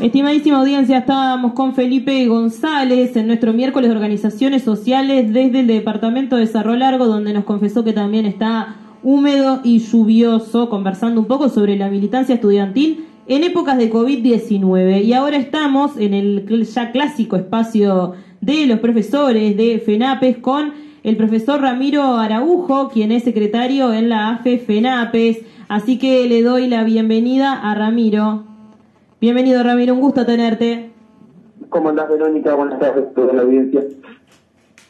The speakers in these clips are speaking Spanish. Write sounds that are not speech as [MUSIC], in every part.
Estimadísima audiencia, estábamos con Felipe González en nuestro miércoles de organizaciones sociales desde el departamento de Cerro Largo, donde nos confesó que también está húmedo y lluvioso, conversando un poco sobre la militancia estudiantil en épocas de COVID-19. Y ahora estamos en el ya clásico espacio de los profesores de FENAPES con el profesor Ramiro Araujo, quien es secretario en la AFE FENAPES. Así que le doy la bienvenida a Ramiro. Bienvenido Ramiro, un gusto tenerte. ¿Cómo andás Verónica? Buenas tardes a toda la audiencia.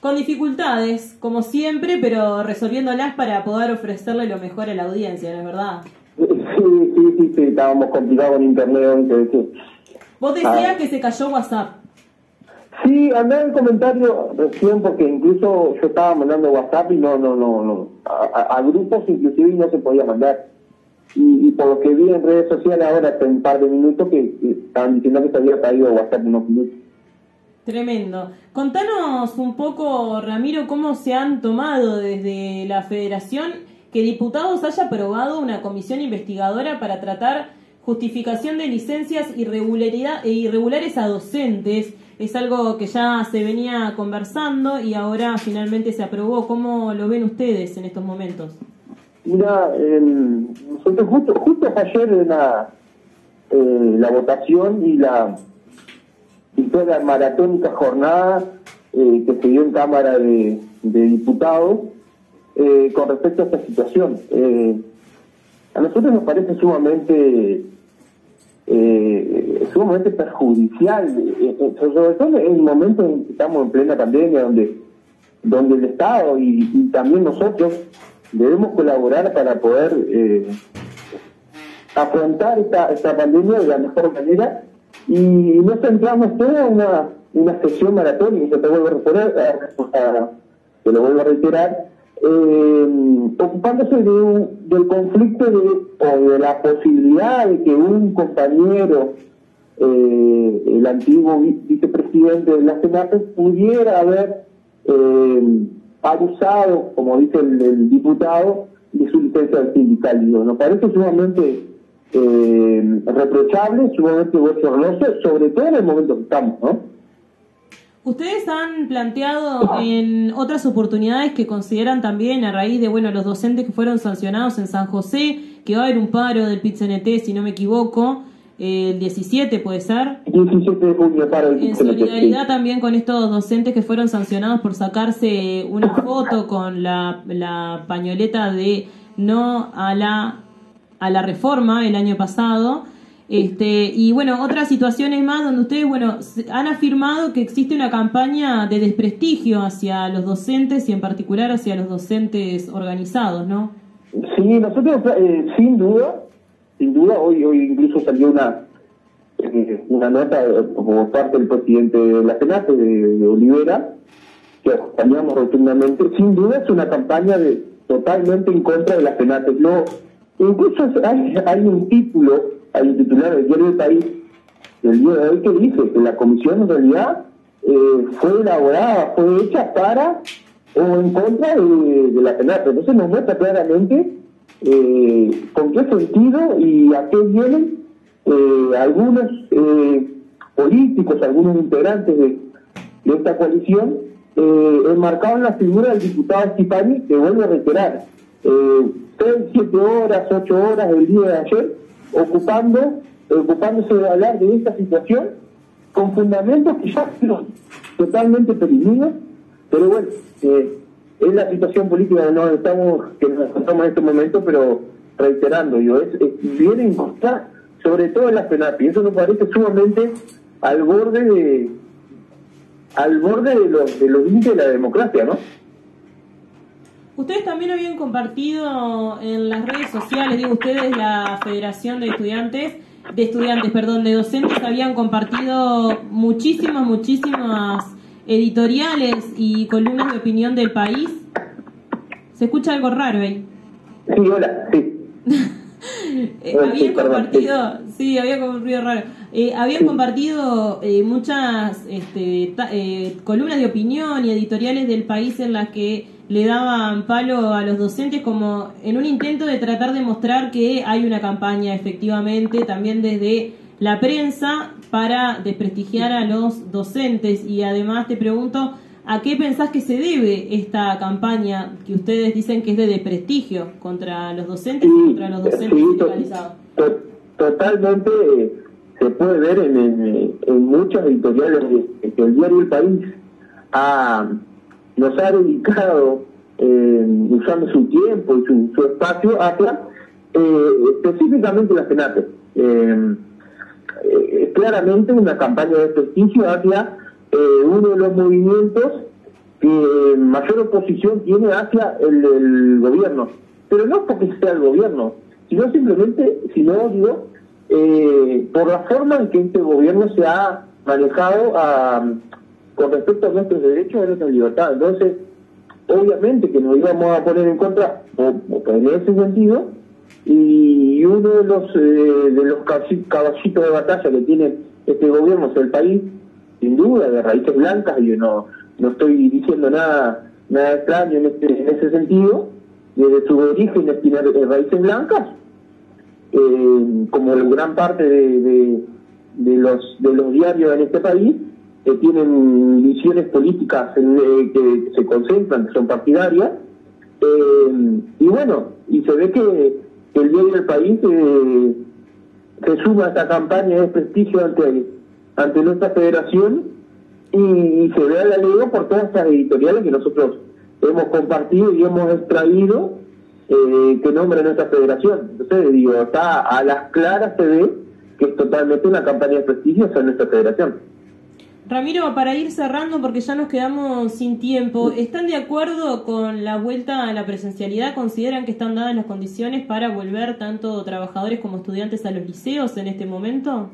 Con dificultades, como siempre, pero resolviéndolas para poder ofrecerle lo mejor a la audiencia, ¿no es verdad? Sí, sí, sí, sí estábamos complicados en internet. Vos decías ah. que se cayó WhatsApp. Sí, andaba el comentario recién porque incluso yo estaba mandando WhatsApp y no, no, no, no. A, grupos inclusive no se podía mandar. Y, por lo que vi en redes sociales ahora hace un par de minutos que, estaban diciendo que se había caído WhatsApp unos minutos. Tremendo. Contanos un poco, Ramiro, cómo se han tomado desde la federación que diputados haya aprobado una comisión investigadora para tratar justificación de licencias irregularidad, e irregulares a docentes. Es algo que ya se venía conversando y ahora finalmente se aprobó. ¿Cómo lo ven ustedes en estos momentos? Mira, nosotros justo, justo ayer la, eh, la votación y la y toda maratónica jornada eh, que se dio en Cámara de, Diputados eh, con respecto a esta situación. a nosotros nos parece sumamente sumamente perjudicial, sobre todo en el momento en que estamos en plena pandemia, donde donde el Estado y también nosotros debemos colaborar para poder eh, afrontar esta, esta pandemia de la mejor manera. Y no centramos toda una, una sesión maratónica, te vuelvo a reiterar, te lo vuelvo a reiterar, eh, ocupándose de del conflicto de, o de la posibilidad de que un compañero, eh, el antiguo vicepresidente de la Senate, pudiera haber eh, abusado, como dice el, diputado, de su licencia sindical. Nos parece sumamente eh, reprochable, sumamente bochornoso, sobre todo en el momento que estamos, ¿no? Ustedes han planteado en otras oportunidades que consideran también a raíz de bueno los docentes que fueron sancionados en San José, que va a haber un paro del PIT-CNT, si no me equivoco, el 17 puede ser. 17 de junio para En solidaridad también con estos docentes que fueron sancionados por sacarse una foto con la, la pañoleta de no a la, a la reforma el año pasado. Este, y bueno, otras situaciones más donde ustedes, bueno, han afirmado que existe una campaña de desprestigio hacia los docentes y en particular hacia los docentes organizados, ¿no? Sí, nosotros eh, sin duda sin duda, hoy, hoy incluso salió una eh, una nota por parte del presidente de la Senate, de, Olivera, que acompañamos rotundamente. Sin duda es una campaña de totalmente en contra de la Senate. No, incluso hay, hay un título, hay un titular del diario del país del día de hoy que dice que la comisión en realidad eh, fue elaborada, fue hecha para o en contra de, de la Senate. Entonces nos muestra claramente eh, con qué sentido y a qué vienen eh, algunos eh, políticos, algunos integrantes de, esta coalición, eh, enmarcaban la figura del diputado Cipani, que vuelvo a reiterar, seis, siete horas, ocho horas del día de ayer, ocupando, ocupándose de hablar de esta situación con fundamentos que ya son totalmente perimidos, pero bueno, eh, es la situación política que nos estamos que nos encontramos en este momento, pero reiterando, yo es, es viene en sobre todo en la FENAPI. Eso nos parece sumamente al borde de al borde de los de los límites de la democracia, ¿no? Ustedes también habían compartido en las redes sociales, digo ustedes, la Federación de Estudiantes, de estudiantes, perdón, de docentes, habían compartido muchísimas, muchísimas editoriales y columnas de opinión del país. Se escucha algo raro ahí. Sí, hola, sí. [LAUGHS] Eh, habían compartido, sí. había como un ruido raro. Eh, habían compartido eh, muchas este, eh, columnas de opinión y editoriales del país en las que le daban palo a los docentes como en un intento de tratar de mostrar que hay una campaña efectivamente también desde la prensa para desprestigiar a los docentes. Y además te pregunto, ¿a qué pensás que se debe esta campaña que ustedes dicen que es de desprestigio contra los docentes y contra los docentes sindicalizados? totalmente se puede ver en, en, muchas editoriales que el diario El País nos ha dedicado, eh, usando su tiempo y su, espacio, hacia eh, específicamente la FENATE. Eh, eh, claramente una campaña de prestigio hacia uno de los movimientos que mayor oposición tiene hacia el, gobierno. Pero no porque sea el gobierno, sino simplemente, si no digo, por la forma en que este gobierno se ha manejado a, con respecto a nuestros derechos y a nuestra libertad. Entonces, obviamente que nos íbamos a poner en contra, en ese sentido, y uno de los eh, de los caballitos de batalla que tiene este gobierno es el país, sin duda, de raíces blancas, yo no, no estoy diciendo nada nada extraño en, este, en ese sentido, desde su origen tiene raíces blancas, eh, como gran parte de, de, los, de los diarios en este país, que tienen visiones políticas eh, que se concentran, que son partidarias, eh, y bueno, y se ve que, el diario del país eh, se suma a esta campaña de prestigio ante, ante nuestra federación y, se ve a la ley por todas estas editoriales que nosotros hemos compartido y hemos extraído que nombra nuestra federación. Entonces, digo, está a las claras se ve que es totalmente una campaña de prestigio hacia nuestra federación. Ramiro, para ir cerrando, porque ya nos quedamos sin tiempo, ¿están de acuerdo con la vuelta a la presencialidad? ¿Consideran que están dadas las condiciones para volver tanto trabajadores como estudiantes a los liceos en este momento?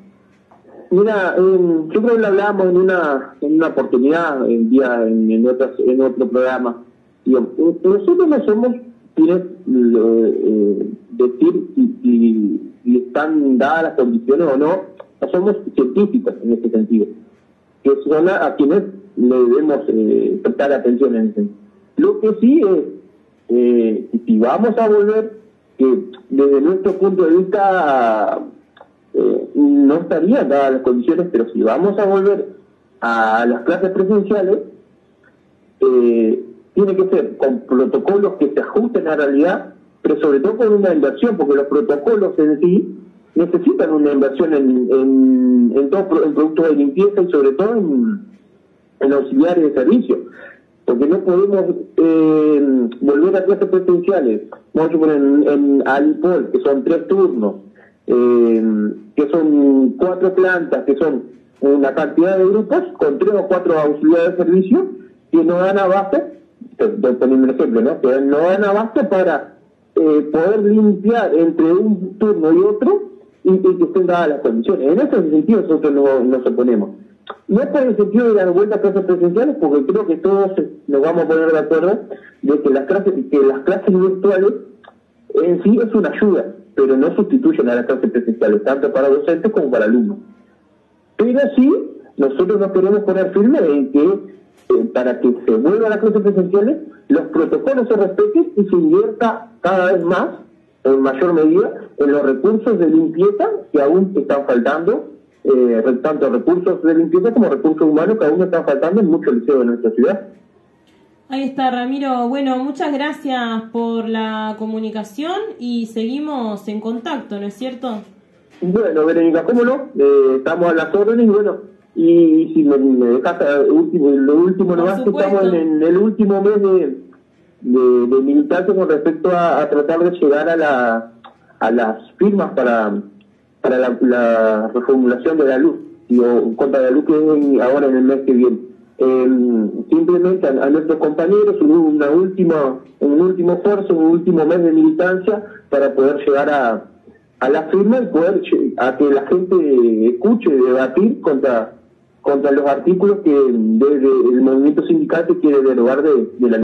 Mira, yo creo que lo hablábamos en una, oportunidad en, día, en, en, en otro programa. nosotros no somos quienes eh, decir si, si están dadas las condiciones o no, no somos científicos en este sentido que son a, quienes le debemos eh, prestar atención en ese Lo que sí es, eh, si vamos a volver, que desde nuestro punto de vista eh, no estarían dadas las condiciones, pero si vamos a volver a las clases presenciales, tiene que ser con protocolos que se ajusten a la realidad, pero sobre todo con una inversión, porque los protocolos en sí necesitan una inversión en, en, en, todo, en productos de limpieza y sobre todo en, en auxiliares de servicio. Porque no podemos eh, volver a clases presenciales. Vamos a suponer en, en Alipol, que son tres turnos, eh, que son cuatro plantas, que son una cantidad de grupos con tres o cuatro auxiliares de servicio que no dan abasto, poniendo un ejemplo, ¿no? que no dan abasto para eh, poder limpiar entre un turno y otro y, que estén dadas las condiciones. En ese sentido nosotros no, nos oponemos. No es por el sentido de dar vuelta a clases presenciales, porque creo que todos nos vamos a poner de acuerdo de que las clases, que las clases virtuales en sí es una ayuda, pero no sustituyen a las clases presenciales, tanto para docentes como para alumnos. Pero sí, nosotros nos queremos poner firme en que eh, para que se vuelva a las clases presenciales, los protocolos se respeten y se invierta cada vez más en mayor medida en los recursos de limpieza que aún están faltando, eh, tanto recursos de limpieza como recursos humanos que aún están faltando en muchos liceos de nuestra ciudad. Ahí está, Ramiro. Bueno, muchas gracias por la comunicación y seguimos en contacto, ¿no es cierto? Bueno, Verónica, ¿cómo no? Eh, estamos a las órdenes y bueno, y si me, dejas eh, último, lo último nomás, estamos en el último mes de de, de con respecto a, tratar de llegar a, la, a las firmas para, para la, reformulación de la luz, y, contra la luz que es ahora en el mes que viene. Em, simplemente a, nuestros compañeros un, una última, un último esfuerzo, un último mes de militancia para poder llegar a, a la firma y poder a que la gente escuche debatir contra contra los artículos que desde el movimiento sindical quiere derogar de, de la